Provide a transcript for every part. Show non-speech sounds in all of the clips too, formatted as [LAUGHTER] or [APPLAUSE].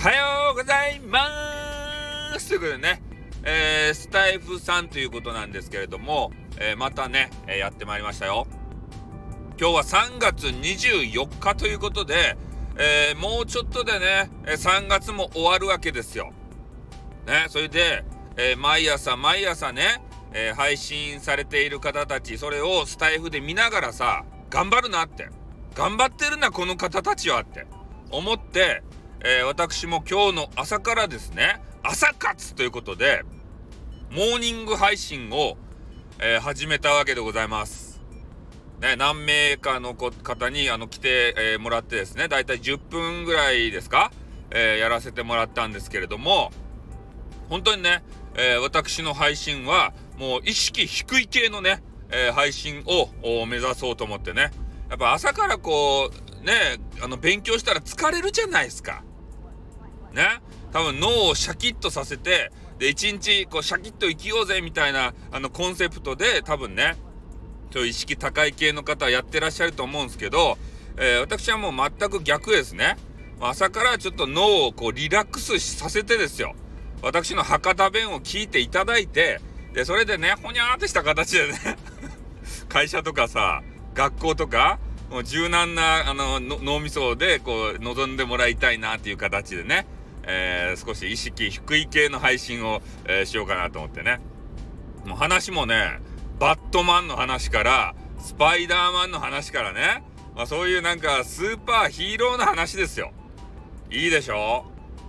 はようございますということでね、えー、スタイフさんということなんですけれども、えー、またね、えー、やってまいりましたよ。今日は3月24日ということで、えもうちょっとでね、3月も終わるわけですよ。ね、それで、え毎朝毎朝ね、え配信されている方たち、それをスタイフで見ながらさ、頑張るなって、頑張ってるな、この方たちはって思って、えー、私も今日の朝からですね、朝活ということで、モーニング配信を、えー、始めたわけでございます。ね、何名かの方にあの来て、えー、もらってですね、だいたい10分ぐらいですか、えやらせてもらったんですけれども、本当にね、え私の配信はもう意識低い系のね、え配信を目指そうと思ってね、やっぱ朝からこう、ね、あの勉強したら疲れるじゃないですか。ね。多分脳をシャキッとさせてで一日こうシャキッと生きようぜみたいなあのコンセプトで多分ねそういう意識高い系の方やってらっしゃると思うんですけど、えー、私はもう全く逆ですね。朝からちょっと脳をこうリラックスさせてですよ。私の博多弁を聞いていただいてでそれでねほにゃーってした形でね [LAUGHS] 会社とかさ学校とかもう柔軟なあの脳みそでこう望んでもらいたいなっていう形でねえー、少し意識低い系の配信を、えー、しようかなと思ってね。もう話もね、バットマンの話から、スパイダーマンの話からね、まあ、そういうなんかスーパーヒーローの話ですよ。いいでしょ？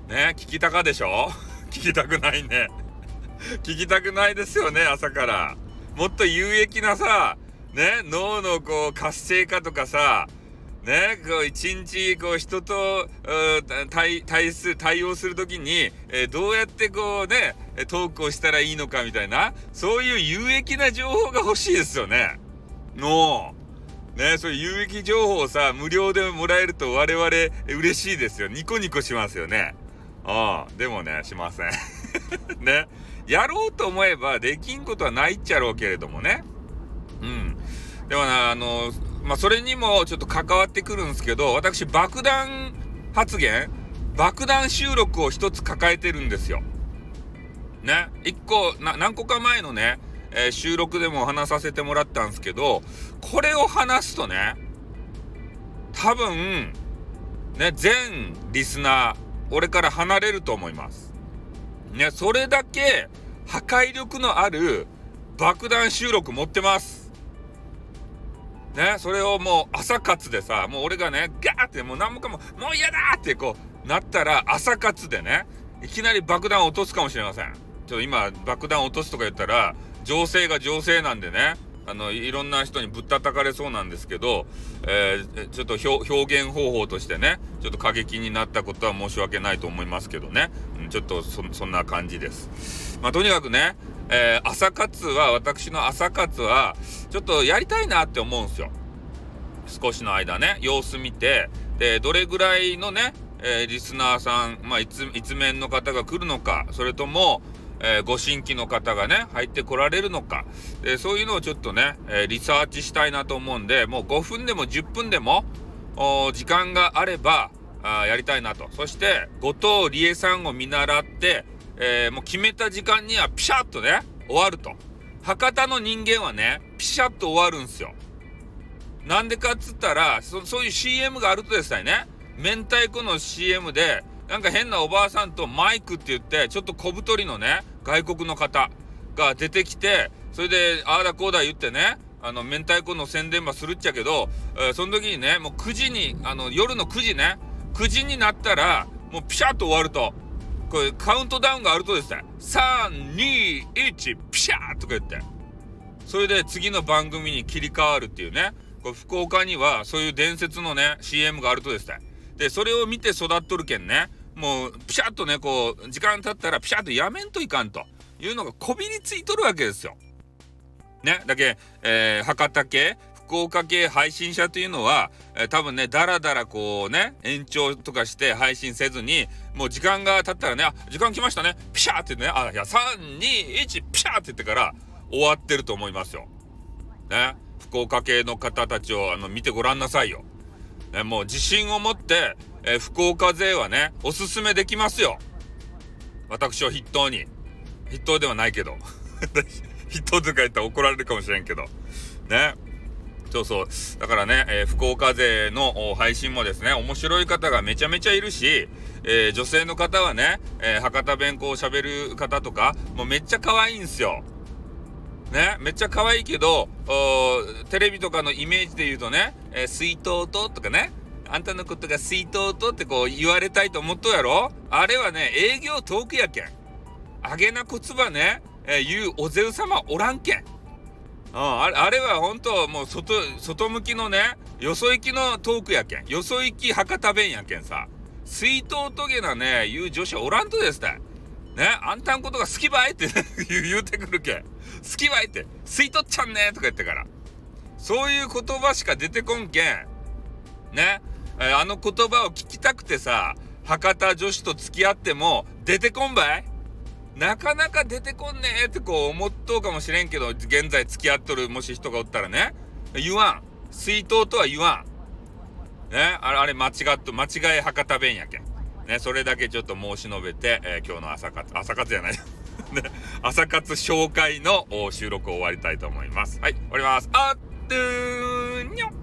ね、聞きたかでしょ？[LAUGHS] 聞きたくないね。[LAUGHS] 聞きたくないですよね、朝から。もっと有益なさ、ね、脳のこう活性化とかさ、ね、こう一日こう人と対対す対応する時に、えー、どうやってこうねトークをしたらいいのかみたいなそういう有益な情報が欲しいですよね。のねそういう有益情報をさ無料でもらえると我々嬉しいですよニコニコしますよね。ああでもねしません。[LAUGHS] ねやろうと思えばできんことはないっちゃろうけれどもね。うん。でもなあのまあ、それにもちょっと関わってくるんですけど、私、爆弾発言爆弾収録を一つ抱えてるんですよ。ね。一個、何個か前のね、えー、収録でも話させてもらったんですけど、これを話すとね、多分、ね、全リスナー、俺から離れると思います。ね、それだけ破壊力のある爆弾収録持ってます。ね、それをもう朝活でさ、もう俺がね、ガーってもう何もかも、もう嫌だってこうなったら朝活でね、いきなり爆弾を落とすかもしれません。ちょっと今爆弾落とすとか言ったら、情勢が情勢なんでね、あの、いろんな人にぶったたかれそうなんですけど、えー、ちょっと表現方法としてね、ちょっと過激になったことは申し訳ないと思いますけどね、うん、ちょっとそんな感じです。まあ、とにかくね、えー、朝活は、私の朝活は、ちょっとやりたいなって思うんですよ。少しの間ね、様子見て、で、どれぐらいのね、えー、リスナーさん、まあ、一面の方が来るのか、それとも、えー、ご新規の方がね、入ってこられるのか、でそういうのをちょっとね、えー、リサーチしたいなと思うんで、もう5分でも10分でも、時間があればあ、やりたいなと。そして、後藤理恵さんを見習って、えー、もう決めた時間にはピシャッとね、終わると。博多の人間はね、ピシャッと終わるんすよ。なんでかっつったら、そそういう CM があるとですね、明太子の CM で、なんか変なおばあさんとマイクって言って、ちょっと小太りのね、外国の方が出てきて、それで、ああだこうだ言ってね、あの、明太子の宣伝ばするっちゃけど、えー、その時にね、もう9時に、あの、夜の9時ね、9時になったら、もうピシャッと終わると。これカウントダウンがあるとですね、3、2、1、ピシャーとか言って、それで次の番組に切り替わるっていうね、これ福岡にはそういう伝説のね、CM があるとですね、で、それを見て育っとるけんね、もう、ピシャッとね、こう、時間経ったらピシャッとやめんといかんというのがこびりついとるわけですよ。ね、だけ、えー、博多系、福岡系配信者というのは、えー、多分ね、だらだらこうね、延長とかして配信せずに、もう時間が経ったらね、あ、時間来ましたね、ピシャーってね、あ、いや、3、2、1、ピシャーって言ってから終わってると思いますよ。ね、福岡系の方たちをあの見てごらんなさいよ。ね、もう自信を持って、えー、福岡勢はね、おすすめできますよ。私を筆頭に。筆頭ではないけど。[LAUGHS] 筆頭とか言ったら怒られるかもしれんけど。ね。そうそう。だからね、えー、福岡勢の配信もですね、面白い方がめちゃめちゃいるし、えー、女性の方はね、えー、博多弁こう喋る方とか、もうめっちゃ可愛いんすよ。ね、めっちゃ可愛いけど、テレビとかのイメージで言うとね、え、水筒ととかね、あんたのことが水筒とってこう言われたいと思っとやろあれはね、営業トークやけん。あげな言葉ね、えー、言うおぜう様おらんけん。あれあれは本当もう外、外向きのね、よそ行きのトークやけん。よそ行き博多弁やけんさ。水筒とげなね、言う女子はおらんとですね。ね、あんたんことが好きばいって [LAUGHS] 言うてくるけん。好きばいって、吸い取っちゃんねとか言ってから。そういう言葉しか出てこんけん。ね、あの言葉を聞きたくてさ、博多女子と付き合っても出てこんばいなかなか出てこんねえってこう思っとうかもしれんけど、現在付き合っとるもし人がおったらね、言わん。水筒とは言わん。ね、あれ、あれ間違っと、間違い博多弁やけん。ね、それだけちょっと申し述べて、えー、今日の朝活、朝活じゃない。[LAUGHS] ね、朝活紹介の収録を終わりたいと思います。はい、終わります。あっとーにょ